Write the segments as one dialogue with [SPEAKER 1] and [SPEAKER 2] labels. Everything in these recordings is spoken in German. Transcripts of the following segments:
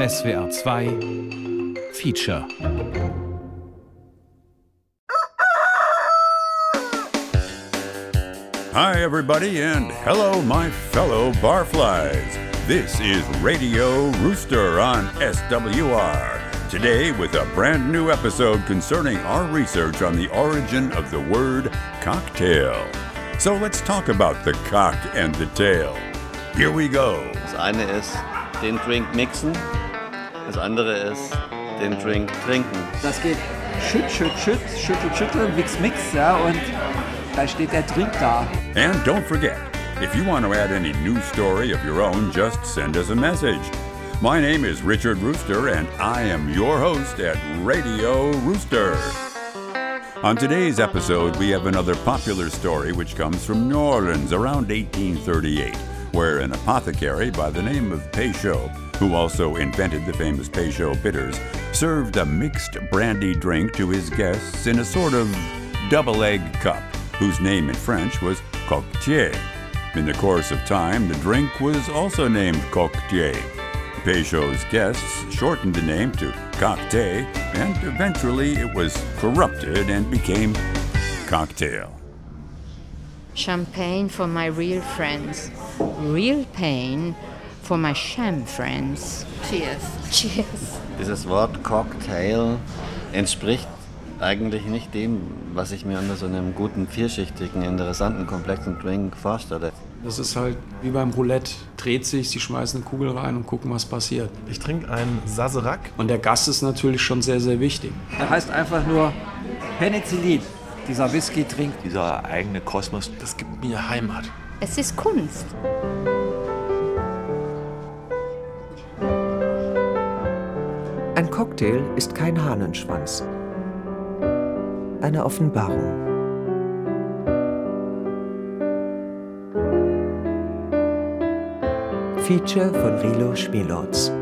[SPEAKER 1] SWR 2 Feature
[SPEAKER 2] Hi, everybody, and hello, my fellow barflies. This is Radio Rooster on SWR. Today, with a brand new episode concerning our research on the origin of the word cocktail. So let's talk about the cock and the tail. Here we go.
[SPEAKER 3] Das eine ist den Drink mixen, das andere ist den Drink trinken.
[SPEAKER 4] Das geht schütt, schütt, schütt, schüttel, schüttel, mix, mix, ja, und da steht der Drink da.
[SPEAKER 2] And don't forget, if you want to add any news story of your own, just send us a message. My name is Richard Rooster, and I am your host at Radio Rooster. On today's episode, we have another popular story which comes from New Orleans around 1838, where an apothecary by the name of Peychaud, who also invented the famous Peychaud bitters, served a mixed brandy drink to his guests in a sort of double egg cup, whose name in French was coquetier. In the course of time, the drink was also named coquetier. Peychaud's guests shortened the name to cocktail, and eventually it was corrupted and became cocktail.
[SPEAKER 5] Champagne for my real friends. Real pain for my sham friends.
[SPEAKER 6] Cheers.
[SPEAKER 5] Cheers.
[SPEAKER 3] Dieses Wort Cocktail entspricht eigentlich nicht dem, was ich mir unter so einem guten, vierschichtigen, interessanten, komplexen Drink vorstelle.
[SPEAKER 7] Das ist halt wie beim Roulette. Dreht sich, sie schmeißen eine Kugel rein und gucken, was passiert.
[SPEAKER 8] Ich trinke einen Sazerac.
[SPEAKER 7] Und der Gast ist natürlich schon sehr, sehr wichtig.
[SPEAKER 4] Er heißt einfach nur Penicillin. Dieser Whisky trinkt.
[SPEAKER 9] Dieser eigene Kosmos.
[SPEAKER 8] Das gibt mir Heimat.
[SPEAKER 5] Es ist Kunst.
[SPEAKER 10] Cocktail ist kein Hahnenschwanz. Eine Offenbarung. Feature von Rilo Schmielotz.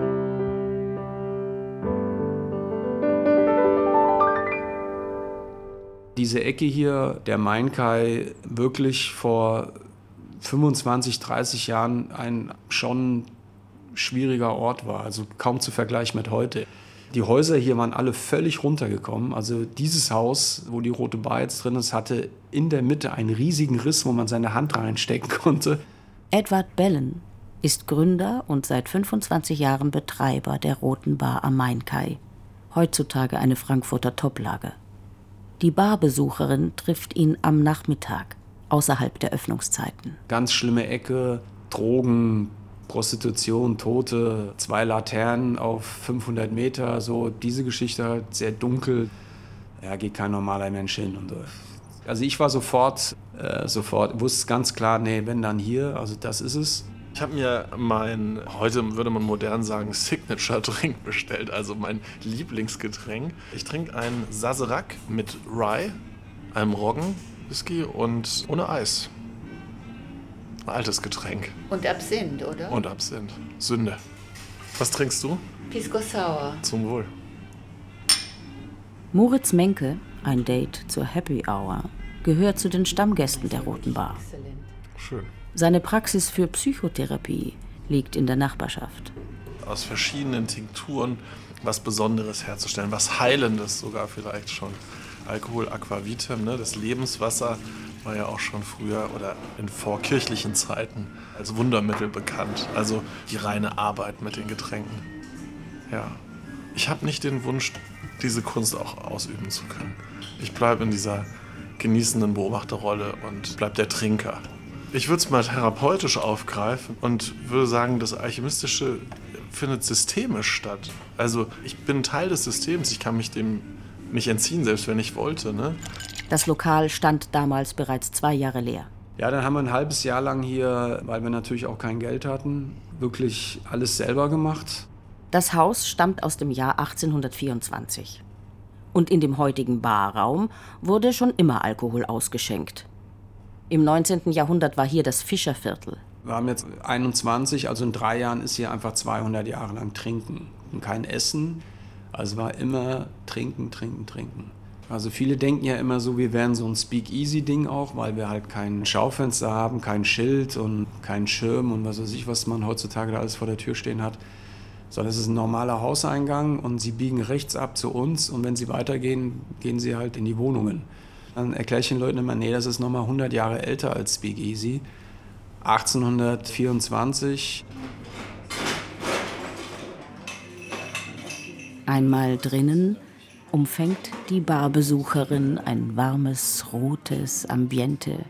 [SPEAKER 7] Diese Ecke hier, der Mainkai, wirklich vor 25, 30 Jahren ein schon schwieriger Ort war, also kaum zu vergleichen mit heute. Die Häuser hier waren alle völlig runtergekommen. Also dieses Haus, wo die Rote Bar jetzt drin ist, hatte in der Mitte einen riesigen Riss, wo man seine Hand reinstecken konnte.
[SPEAKER 11] Edward Bellen ist Gründer und seit 25 Jahren Betreiber der Roten Bar am Mainkai, heutzutage eine Frankfurter Toplage. Die Barbesucherin trifft ihn am Nachmittag, außerhalb der Öffnungszeiten.
[SPEAKER 7] Ganz schlimme Ecke, Drogen, Prostitution, Tote, zwei Laternen auf 500 Meter, so diese Geschichte halt sehr dunkel. Ja, geht kein normaler Mensch hin. Und, also ich war sofort, äh, sofort, wusste ganz klar, nee, wenn dann hier, also das ist es.
[SPEAKER 8] Ich habe mir mein, heute würde man modern sagen, Signature-Drink bestellt, also mein Lieblingsgetränk. Ich trinke einen Sazerac mit Rye, einem Roggen, Whisky und ohne Eis. Ein altes Getränk.
[SPEAKER 6] Und Absinth, oder?
[SPEAKER 8] Und Absinth. Sünde. Was trinkst du?
[SPEAKER 6] Pisco Sour.
[SPEAKER 8] Zum Wohl.
[SPEAKER 11] Moritz Menke, ein Date zur Happy Hour, gehört zu den Stammgästen der Roten Bar.
[SPEAKER 8] Schön.
[SPEAKER 11] Seine Praxis für Psychotherapie liegt in der Nachbarschaft.
[SPEAKER 8] Aus verschiedenen Tinkturen was Besonderes herzustellen, was Heilendes sogar vielleicht schon. Alkohol Aquavitem, ne, das Lebenswasser, war ja auch schon früher oder in vorkirchlichen Zeiten als Wundermittel bekannt. Also die reine Arbeit mit den Getränken. Ja. Ich habe nicht den Wunsch, diese Kunst auch ausüben zu können. Ich bleibe in dieser genießenden Beobachterrolle und bleibe der Trinker. Ich würde es mal therapeutisch aufgreifen und würde sagen, das Alchemistische findet systemisch statt. Also ich bin Teil des Systems, ich kann mich dem nicht entziehen, selbst wenn ich wollte. Ne?
[SPEAKER 11] Das Lokal stand damals bereits zwei Jahre leer.
[SPEAKER 7] Ja, dann haben wir ein halbes Jahr lang hier, weil wir natürlich auch kein Geld hatten, wirklich alles selber gemacht.
[SPEAKER 11] Das Haus stammt aus dem Jahr 1824. Und in dem heutigen Barraum wurde schon immer Alkohol ausgeschenkt. Im 19. Jahrhundert war hier das Fischerviertel.
[SPEAKER 7] Wir haben jetzt 21, also in drei Jahren ist hier einfach 200 Jahre lang Trinken und kein Essen. Also war immer Trinken, Trinken, Trinken. Also viele denken ja immer so, wir wären so ein Speak-Easy-Ding auch, weil wir halt kein Schaufenster haben, kein Schild und keinen Schirm und was weiß ich, was man heutzutage da alles vor der Tür stehen hat. sondern es ist ein normaler Hauseingang und sie biegen rechts ab zu uns und wenn sie weitergehen, gehen sie halt in die Wohnungen. Dann erkläre ich den Leuten immer, nee, das ist nochmal 100 Jahre älter als Speak Easy. 1824.
[SPEAKER 11] Einmal drinnen umfängt die Barbesucherin ein warmes, rotes Ambiente.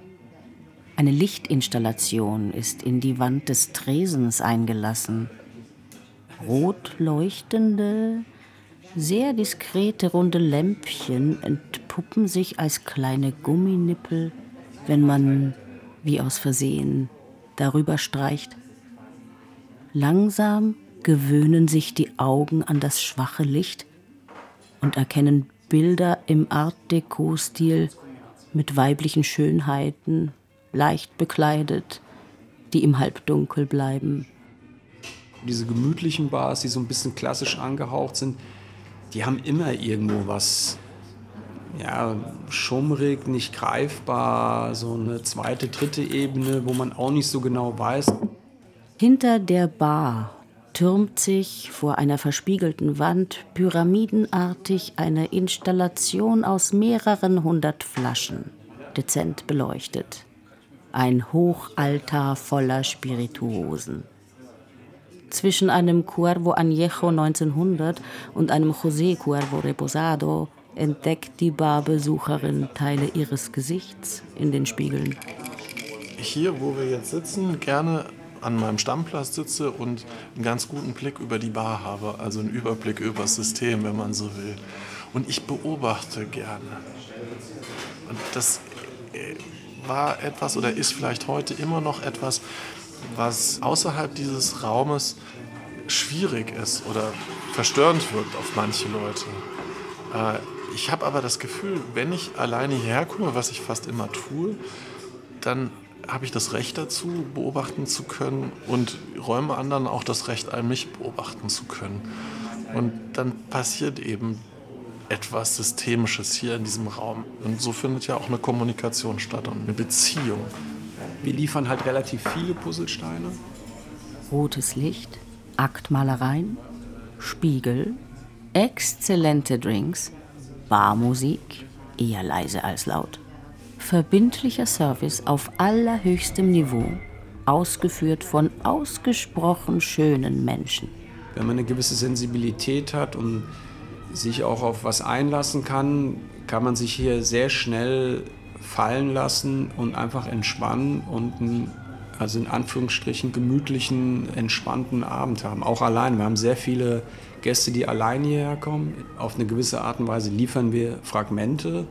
[SPEAKER 11] Eine Lichtinstallation ist in die Wand des Tresens eingelassen. Rot leuchtende, sehr diskrete runde Lämpchen entpuppen sich als kleine Gumminippel, wenn man, wie aus Versehen, darüber streicht. Langsam gewöhnen sich die Augen an das schwache Licht und erkennen Bilder im Art Deco-Stil mit weiblichen Schönheiten, leicht bekleidet, die im Halbdunkel bleiben.
[SPEAKER 7] Diese gemütlichen Bars, die so ein bisschen klassisch angehaucht sind, die haben immer irgendwo was ja, schummrig, nicht greifbar, so eine zweite, dritte Ebene, wo man auch nicht so genau weiß.
[SPEAKER 11] Hinter der Bar türmt sich vor einer verspiegelten Wand pyramidenartig eine Installation aus mehreren hundert Flaschen, dezent beleuchtet. Ein Hochaltar voller Spirituosen. Zwischen einem Cuervo Añejo 1900 und einem José Cuervo Reposado entdeckt die Barbesucherin Teile ihres Gesichts in den Spiegeln.
[SPEAKER 8] Hier, wo wir jetzt sitzen, gerne an meinem Stammplatz sitze und einen ganz guten Blick über die Bar habe, also einen Überblick über das System, wenn man so will. Und ich beobachte gerne. Und das äh, war etwas oder ist vielleicht heute immer noch etwas, was außerhalb dieses Raumes schwierig ist oder verstörend wirkt auf manche Leute. Äh, ich habe aber das Gefühl, wenn ich alleine hierher komme, was ich fast immer tue, dann habe ich das Recht dazu, beobachten zu können und räume anderen auch das Recht ein, mich beobachten zu können. Und dann passiert eben etwas Systemisches hier in diesem Raum. Und so findet ja auch eine Kommunikation statt und eine Beziehung.
[SPEAKER 7] Wir liefern halt relativ viele Puzzlesteine.
[SPEAKER 11] Rotes Licht, Aktmalereien, Spiegel, exzellente Drinks, Barmusik, eher leise als laut. Verbindlicher Service auf allerhöchstem Niveau, ausgeführt von ausgesprochen schönen Menschen.
[SPEAKER 7] Wenn man eine gewisse Sensibilität hat und sich auch auf was einlassen kann, kann man sich hier sehr schnell fallen lassen und einfach entspannen und einen, also in Anführungsstrichen gemütlichen, entspannten Abend haben. Auch allein. Wir haben sehr viele Gäste, die allein hierher kommen. Auf eine gewisse Art und Weise liefern wir Fragmente.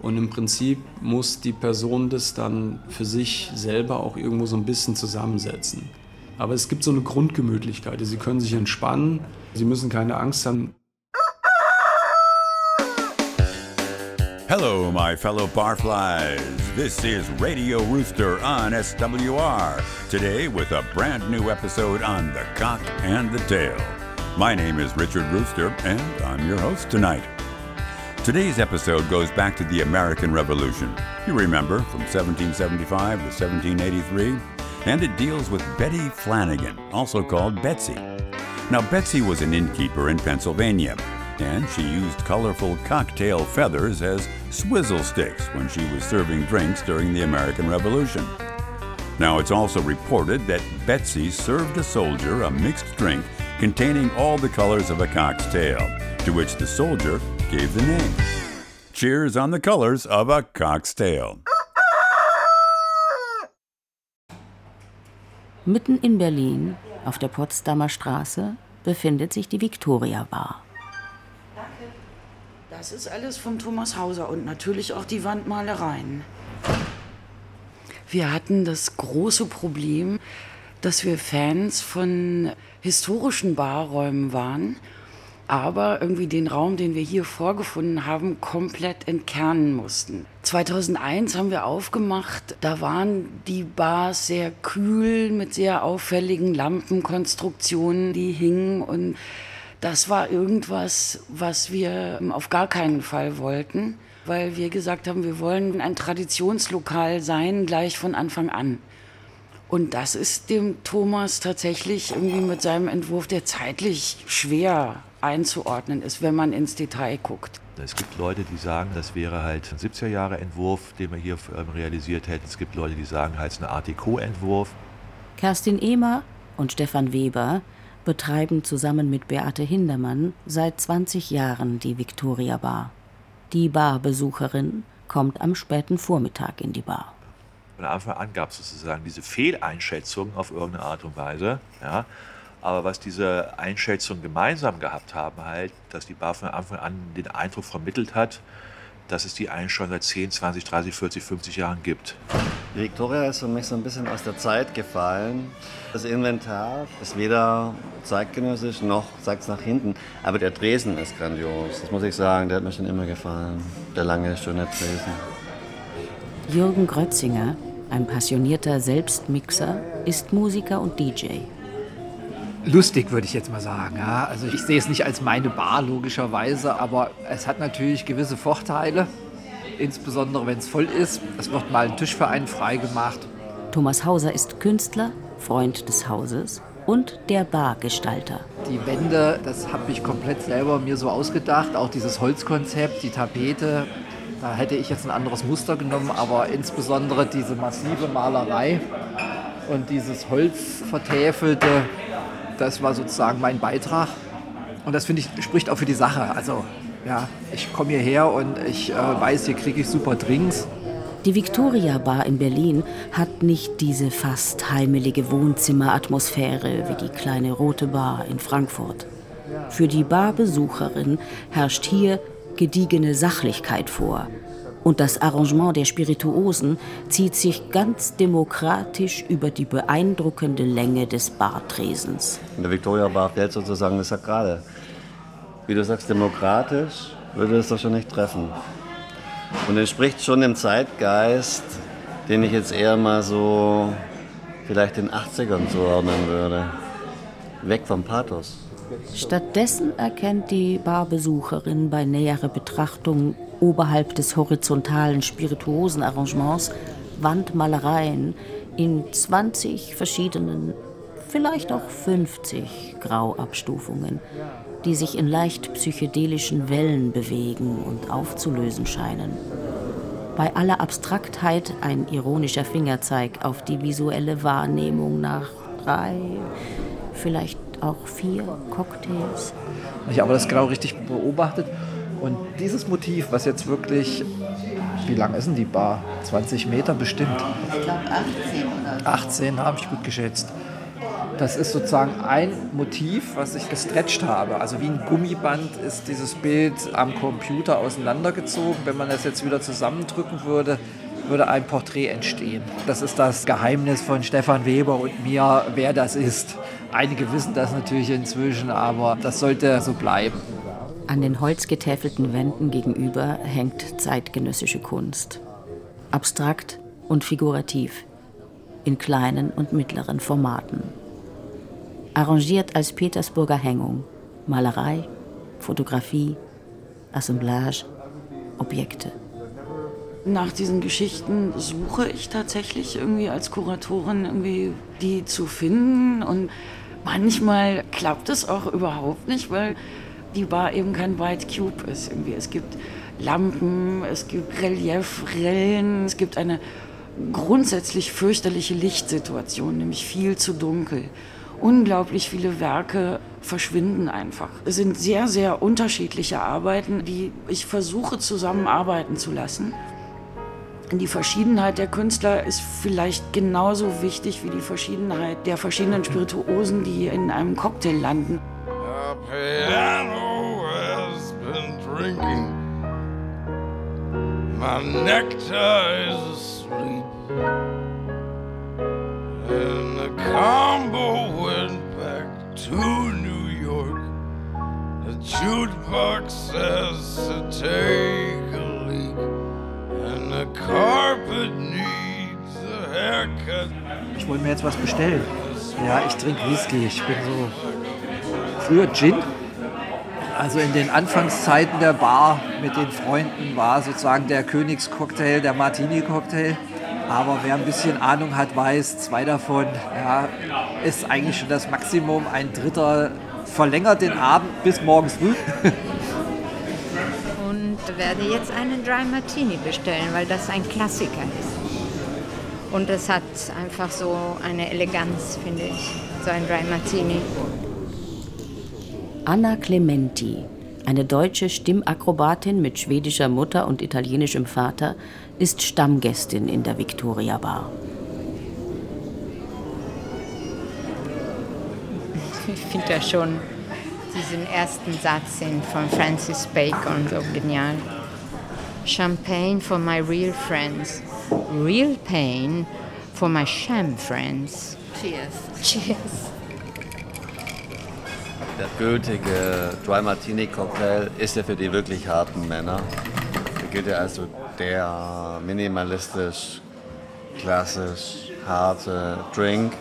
[SPEAKER 7] Und im Prinzip muss die Person das dann für sich selber auch irgendwo so ein bisschen zusammensetzen. Aber es gibt so eine Grundgemütlichkeit. Sie können sich entspannen. Sie müssen keine Angst haben.
[SPEAKER 2] Hello, my fellow barflies. This is Radio Rooster on SWR. Today, with a brand new episode on the cock and the tail. My name is Richard Rooster, and I'm your host tonight. Today's episode goes back to the American Revolution. You remember, from 1775 to 1783, and it deals with Betty Flanagan, also called Betsy. Now, Betsy was an innkeeper in Pennsylvania, and she used colorful cocktail feathers as swizzle sticks when she was serving drinks during the American Revolution. Now, it's also reported that Betsy served a soldier a mixed drink containing all the colors of a cock's tail, to which the soldier gave the name. Cheers on the colors of a cock's tail.
[SPEAKER 11] Mitten in Berlin, auf der Potsdamer Straße, befindet sich die Victoria Bar.
[SPEAKER 9] Das ist alles von Thomas Hauser und natürlich auch die Wandmalereien. Wir hatten das große Problem, dass wir Fans von historischen Barräumen waren, aber irgendwie den Raum, den wir hier vorgefunden haben, komplett entkernen mussten. 2001 haben wir aufgemacht, da waren die Bars sehr kühl mit sehr auffälligen Lampenkonstruktionen, die hingen und das war irgendwas, was wir auf gar keinen Fall wollten, weil wir gesagt haben, wir wollen ein Traditionslokal sein, gleich von Anfang an. Und das ist dem Thomas tatsächlich irgendwie mit seinem Entwurf, der zeitlich schwer einzuordnen ist, wenn man ins Detail guckt.
[SPEAKER 12] Es gibt Leute, die sagen, das wäre halt ein 70er-Jahre-Entwurf, den wir hier ähm, realisiert hätten. Es gibt Leute, die sagen, halt es ist ein Art Deco-Entwurf.
[SPEAKER 11] Kerstin Ehmer und Stefan Weber betreiben zusammen mit Beate Hindermann seit 20 Jahren die Victoria Bar. Die Barbesucherin kommt am späten Vormittag in die Bar.
[SPEAKER 12] Von Anfang an gab es sozusagen diese Fehleinschätzung auf irgendeine Art und Weise. Ja. Aber was diese Einschätzungen gemeinsam gehabt haben, halt, dass die Bar von Anfang an den Eindruck vermittelt hat, dass es die eigentlich schon seit 10, 20, 30, 40, 50 Jahren gibt.
[SPEAKER 3] Die Victoria ist für mich so ein bisschen aus der Zeit gefallen. Das Inventar ist weder zeitgenössisch noch zeigt es nach hinten. Aber der Dresen ist grandios. Das muss ich sagen, der hat mir schon immer gefallen. Der lange, schöne Dresen.
[SPEAKER 11] Jürgen Grötzinger, ein passionierter Selbstmixer, ist Musiker und DJ.
[SPEAKER 4] Lustig würde ich jetzt mal sagen. Ja. Also ich sehe es nicht als meine Bar logischerweise, aber es hat natürlich gewisse Vorteile. Insbesondere wenn es voll ist. Es wird mal ein Tisch für einen freigemacht.
[SPEAKER 11] Thomas Hauser ist Künstler, Freund des Hauses und der Bargestalter.
[SPEAKER 4] Die Wände, das habe ich komplett selber mir so ausgedacht. Auch dieses Holzkonzept, die Tapete, da hätte ich jetzt ein anderes Muster genommen, aber insbesondere diese massive Malerei und dieses Holzvertäfelte, das war sozusagen mein Beitrag. Und das finde ich spricht auch für die Sache. Also ja, ich komme hierher und ich äh, weiß, hier kriege ich super Drinks.
[SPEAKER 11] Die Victoria Bar in Berlin hat nicht diese fast heimelige Wohnzimmeratmosphäre wie die kleine Rote Bar in Frankfurt. Für die Barbesucherin herrscht hier gediegene Sachlichkeit vor. Und das Arrangement der Spirituosen zieht sich ganz demokratisch über die beeindruckende Länge des Bartresens.
[SPEAKER 3] In der Victoria Bar fällt sozusagen das Sakrale. Wie du sagst, demokratisch würde es doch schon nicht treffen. Und entspricht schon dem Zeitgeist, den ich jetzt eher mal so vielleicht den 80ern zuordnen würde. Weg vom Pathos.
[SPEAKER 11] Stattdessen erkennt die Barbesucherin bei näherer Betrachtung oberhalb des horizontalen Spirituosenarrangements Wandmalereien in 20 verschiedenen, vielleicht auch 50 Grauabstufungen, die sich in leicht psychedelischen Wellen bewegen und aufzulösen scheinen. Bei aller Abstraktheit ein ironischer Fingerzeig auf die visuelle Wahrnehmung nach drei, vielleicht auch vier Cocktails.
[SPEAKER 4] Ich habe das genau richtig beobachtet. Und dieses Motiv, was jetzt wirklich, wie lang ist denn die Bar? 20 Meter bestimmt.
[SPEAKER 6] Ich glaube 18 oder so.
[SPEAKER 4] 18 habe ich gut geschätzt. Das ist sozusagen ein Motiv, was ich gestretcht habe. Also wie ein Gummiband ist dieses Bild am Computer auseinandergezogen. Wenn man das jetzt wieder zusammendrücken würde, würde ein Porträt entstehen. Das ist das Geheimnis von Stefan Weber und mir, wer das ist. Einige wissen das natürlich inzwischen, aber das sollte so bleiben.
[SPEAKER 11] An den holzgetäfelten Wänden gegenüber hängt zeitgenössische Kunst. Abstrakt und figurativ, in kleinen und mittleren Formaten. Arrangiert als Petersburger Hängung, Malerei, Fotografie, Assemblage, Objekte.
[SPEAKER 9] Nach diesen Geschichten suche ich tatsächlich irgendwie als Kuratorin irgendwie die zu finden und manchmal klappt es auch überhaupt nicht, weil die Bar eben kein White Cube ist. Irgendwie. Es gibt Lampen, es gibt Reliefrillen, es gibt eine grundsätzlich fürchterliche Lichtsituation, nämlich viel zu dunkel. Unglaublich viele Werke verschwinden einfach. Es sind sehr, sehr unterschiedliche Arbeiten, die ich versuche zusammenarbeiten zu lassen. Die Verschiedenheit der Künstler ist vielleicht genauso wichtig wie die Verschiedenheit der verschiedenen Spirituosen, die in einem Cocktail landen.
[SPEAKER 13] Piano has been drinking. My nectar is asleep. And the combo went back to New York. The jukebox says to take a leak. And the carpet needs a haircut.
[SPEAKER 4] Ich wollte mir jetzt was bestellen. Ja, ich trinke Whisky. Ich bin so früher Gin. Also in den Anfangszeiten der Bar mit den Freunden war sozusagen der Königscocktail, der Martini-Cocktail. Aber wer ein bisschen Ahnung hat, weiß, zwei davon ja, ist eigentlich schon das Maximum. Ein dritter verlängert den Abend bis morgens früh.
[SPEAKER 5] Und werde jetzt einen Dry Martini bestellen, weil das ein Klassiker ist. Und es hat einfach so eine Eleganz, finde ich, so ein Dry Martini.
[SPEAKER 11] Anna Clementi, eine deutsche Stimmakrobatin mit schwedischer Mutter und italienischem Vater, ist Stammgästin in der Victoria Bar.
[SPEAKER 5] Ich finde ja schon diesen ersten Satz von Francis Bacon so genial. Champagne for my real friends. Real pain for my sham friends.
[SPEAKER 6] Cheers.
[SPEAKER 5] Cheers.
[SPEAKER 3] Der gültige Dry Martini Cocktail ist ja für die wirklich harten Männer. Der gilt ja als der minimalistisch, klassisch, harte Drink.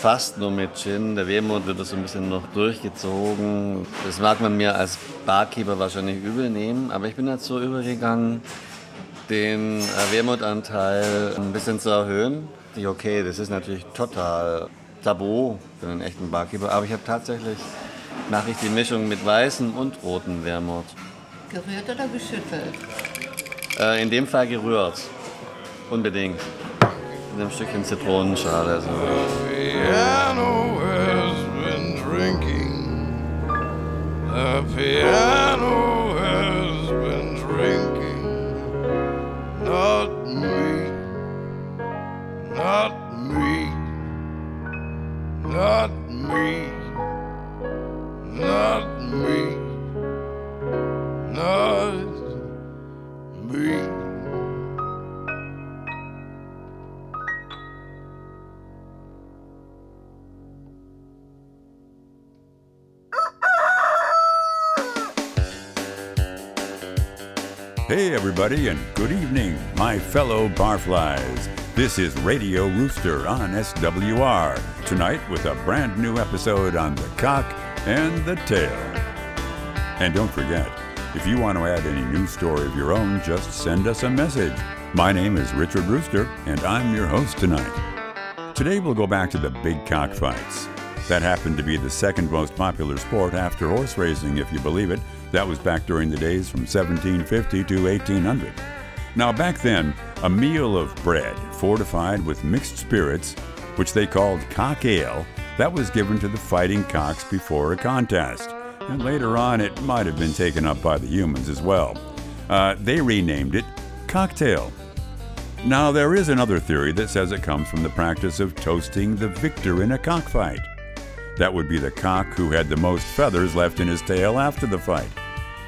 [SPEAKER 3] Fast nur mit Gin. Der Wermut wird das so ein bisschen noch durchgezogen. Das mag man mir als Barkeeper wahrscheinlich übel nehmen, aber ich bin dazu übergegangen, den Wermutanteil ein bisschen zu erhöhen. Okay, das ist natürlich total tabu für einen echten Barkeeper, aber ich habe tatsächlich, mache ich die Mischung mit weißem und rotem Wermut.
[SPEAKER 6] Gerührt oder geschüttelt?
[SPEAKER 3] Äh, in dem Fall gerührt. Unbedingt. Mit einem Stückchen Zitronenschale. So.
[SPEAKER 13] piano has been drinking. The piano
[SPEAKER 2] fellow barflies. This is Radio Rooster on SWR, tonight with a brand new episode on the cock and the tail. And don't forget, if you want to add any news story of your own, just send us a message. My name is Richard Rooster, and I'm your host tonight. Today we'll go back to the big cockfights. That happened to be the second most popular sport after horse racing, if you believe it. That was back during the days from 1750 to 1800. Now, back then, a meal of bread fortified with mixed spirits, which they called cock ale, that was given to the fighting cocks before a contest. And later on, it might have been taken up by the humans as well. Uh, they renamed it cocktail. Now, there is another theory that says it comes from the practice of toasting the victor in a cockfight. That would be the cock who had the most feathers left in his tail after the fight,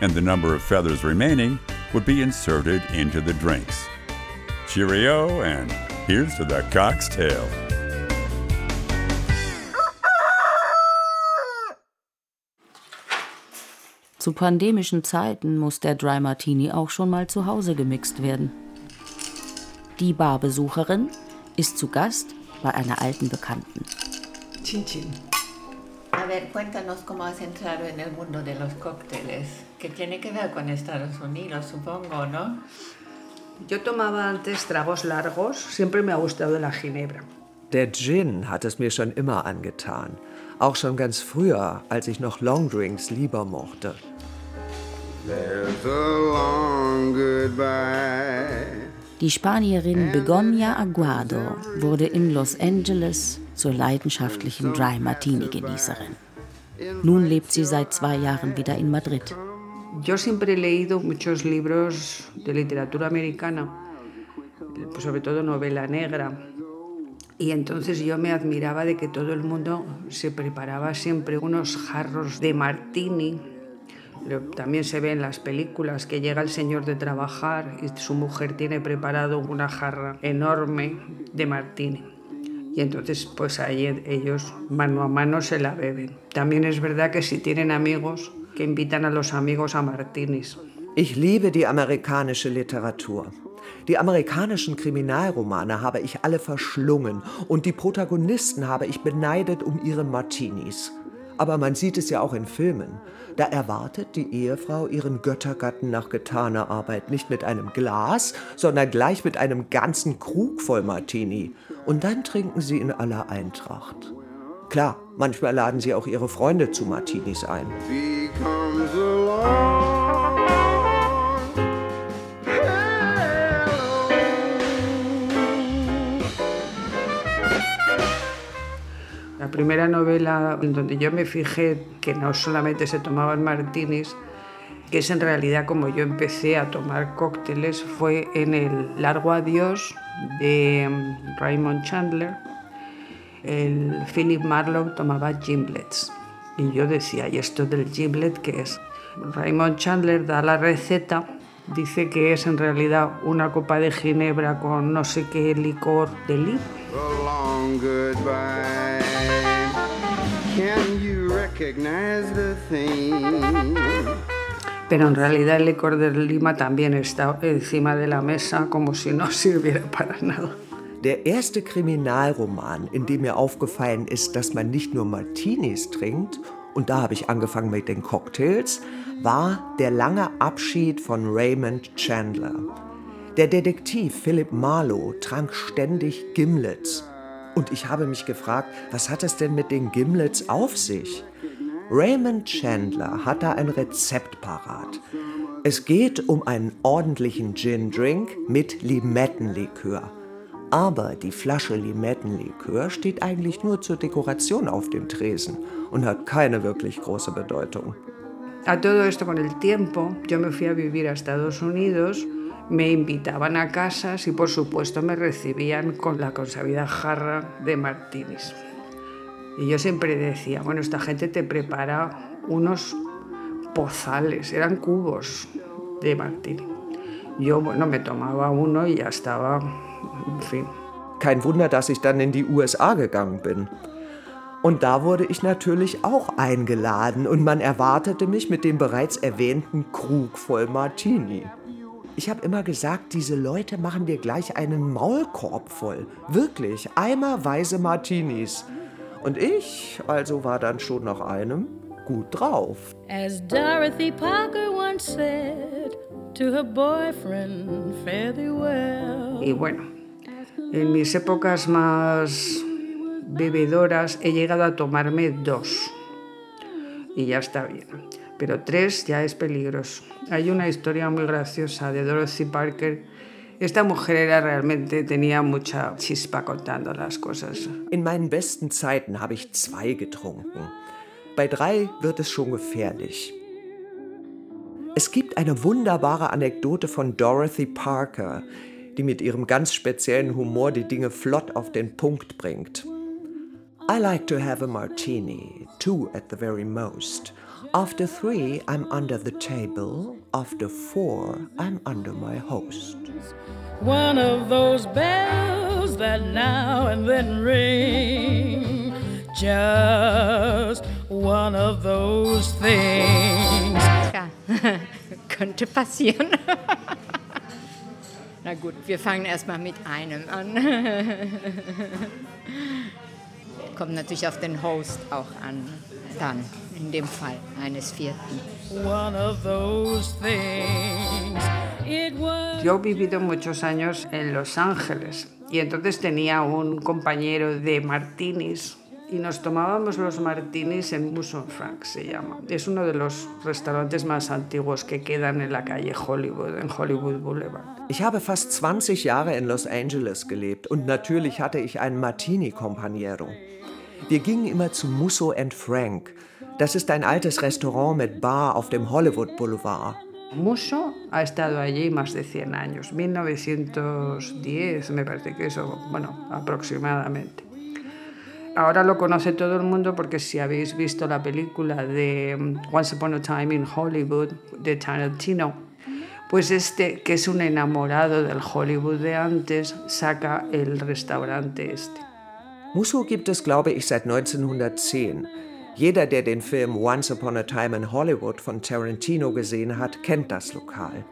[SPEAKER 2] and the number of feathers remaining would be inserted into the drinks. Cheerio, and here's to the cock's tail.
[SPEAKER 11] Zu pandemischen Zeiten muss der Dry Martini auch schon mal zu Hause gemixt werden. Die Barbesucherin ist zu Gast bei einer alten Bekannten.
[SPEAKER 6] Chin Chin. A ver, cuéntanos cómo has entrado en el mundo de los cócteles, que tiene que ver con Estados Unidos, supongo, ¿no?
[SPEAKER 14] Yo tomaba antes tragos largos, siempre me ha gustado la ginebra.
[SPEAKER 10] Der Gin hat es mir schon immer angetan. Auch schon ganz früher, als ich noch Longdrinks lieber mochte.
[SPEAKER 13] There's a long goodbye.
[SPEAKER 11] Die Spanierin Begonia Aguado wurde in Los Angeles zur leidenschaftlichen Dry Martini-Genießerin. Nun lebt sie seit zwei Jahren wieder in Madrid.
[SPEAKER 14] Yo siempre he leído muchos libros de literatura americana, pues sobre todo novela negra. Y entonces yo me admiraba de que todo el mundo se preparaba siempre unos jarros de martini. También se ve en las películas que llega el señor de trabajar y su mujer tiene preparado una jarra enorme de martini. Y entonces pues ahí ellos mano a mano se la beben. También es verdad que si tienen amigos, que invitan a los amigos a martinis.
[SPEAKER 10] Ich liebe die amerikanische Literatur. Die amerikanischen Kriminalromane habe ich alle verschlungen und die Protagonisten habe ich beneidet um ihre Martinis. Aber man sieht es ja auch in Filmen. Da erwartet die Ehefrau ihren Göttergatten nach getaner Arbeit nicht mit einem Glas, sondern gleich mit einem ganzen Krug voll Martini. Und dann trinken sie in aller Eintracht. Klar, manchmal laden sie auch ihre Freunde zu Martinis ein.
[SPEAKER 13] He comes along.
[SPEAKER 14] La primera novela en donde yo me fijé que no solamente se tomaban martinis, que es en realidad como yo empecé a tomar cócteles, fue en el Largo Adiós de Raymond Chandler. El Philip Marlowe tomaba giblets y yo decía, ¿y esto del giblet qué es? Raymond Chandler da la receta, dice que es en realidad una copa de ginebra con no sé qué licor de lima.
[SPEAKER 13] Can you recognize the theme?
[SPEAKER 14] Pero en realidad el licor de lima también está encima de la mesa como si no sirviera para nada.
[SPEAKER 10] Der erste Kriminalroman, in dem mir aufgefallen ist, dass man nicht nur Martinis trinkt, und da habe ich angefangen mit den Cocktails, war Der lange Abschied von Raymond Chandler. Der Detektiv Philip Marlowe trank ständig Gimlets. Und ich habe mich gefragt, was hat es denn mit den Gimlets auf sich? Raymond Chandler hat da ein Rezept parat. Es geht um einen ordentlichen Gin-Drink mit Limettenlikör. Aber die Flasche Limettenlikör steht eigentlich nur zur Dekoration auf dem Tresen und hat keine wirklich große Bedeutung.
[SPEAKER 14] A todo esto con el tiempo, yo me fui a vivir a Estados Unidos, me invitaban a casas y por supuesto me recibían con la consabida jarra de martinis. Y yo siempre decía, bueno, esta gente te prepara unos pozales, eran cubos de martini. Yo, bueno, me tomaba uno y ya estaba, en fin.
[SPEAKER 10] Kein Wunder, dass ich dann in die USA gegangen bin. Und da wurde ich natürlich auch eingeladen und man erwartete mich mit dem bereits erwähnten Krug voll Martini. Ich habe immer gesagt, diese Leute machen dir gleich einen Maulkorb voll. Wirklich, eimerweise Martinis. Und ich, also war dann schon nach einem gut drauf.
[SPEAKER 15] As Dorothy Parker once said to her boyfriend, fare thee well.
[SPEAKER 14] Y bueno, en mis épocas más bebedoras he llegado a tomarme dos. Y ya está bien. Pero tres ya es peligroso. Hay una historia muy graciosa de Dorothy Parker. Esta mujer era realmente, tenía mucha chispa contando las cosas.
[SPEAKER 10] In meinen besten Zeiten habe ich zwei getrunken. Bei drei wird es schon gefährlich. Es gibt eine wunderbare Anekdote von Dorothy Parker, die mit ihrem ganz speziellen Humor die Dinge flott auf den Punkt bringt. I like to have a martini, two at the very most. After three, I'm under the table. After four, I'm under my host.
[SPEAKER 15] One of those bells that now and then ring. Just one of those things.
[SPEAKER 5] Ja, könnte passieren. Na gut, wir fangen erstmal mit einem an. Kommt natürlich auf den Host auch an, dann in dem Fall eines vierten.
[SPEAKER 15] One of those things. It was.
[SPEAKER 14] Yo he vivido muchos años en Los Ángeles y entonces tenía un compañero de martinis y nos tomábamos los martinis en Muson Frank, se llama. Es uno de los restaurantes más antiguos que quedan en la calle Hollywood, en Hollywood Boulevard.
[SPEAKER 10] Ich habe fast 20 Jahre in Los Angeles gelebt und natürlich hatte ich einen Martini-Companiero. Wir gingen immer zu Musso and Frank. Das ist ein altes Restaurant mit Bar auf dem Hollywood Boulevard.
[SPEAKER 14] Musso ha estado allí más de 100 años, 1910 me parece que eso, bueno, aproximadamente. Ahora lo conoce todo el mundo porque si habéis visto la película de Once Upon a Time in Hollywood de Tarantino, pues este, que es un enamorado del Hollywood de antes, saca el restaurante este.
[SPEAKER 10] Musso gibt es, glaube ich, seit 1910. Jeder, der den Film Once Upon a Time in Hollywood von Tarantino gesehen hat, kennt das Lokal.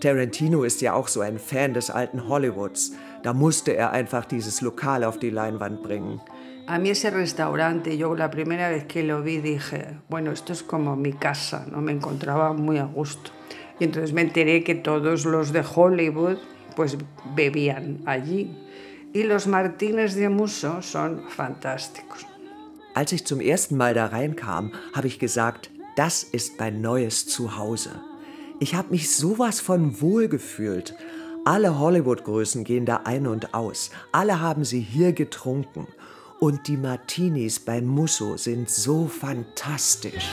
[SPEAKER 10] Tarantino ist ja auch so ein Fan des alten Hollywoods. Da musste er einfach dieses Lokal auf die Leinwand bringen.
[SPEAKER 14] A mí ese restaurante, yo la primera vez que lo vi dije, bueno, esto es como mi casa, no me encontraba muy a gusto. Y entonces me enteré que todos los de Hollywood pues bebían allí. Y los Martínez de Musso son fantásticos.
[SPEAKER 10] Als ich zum ersten Mal da reinkam, habe ich gesagt, das ist mein neues Zuhause. Ich habe mich sowas von wohl gefühlt. Alle Hollywood-Größen gehen da ein und aus. Alle haben sie hier getrunken. Und die Martinis bei Musso sind so fantastisch.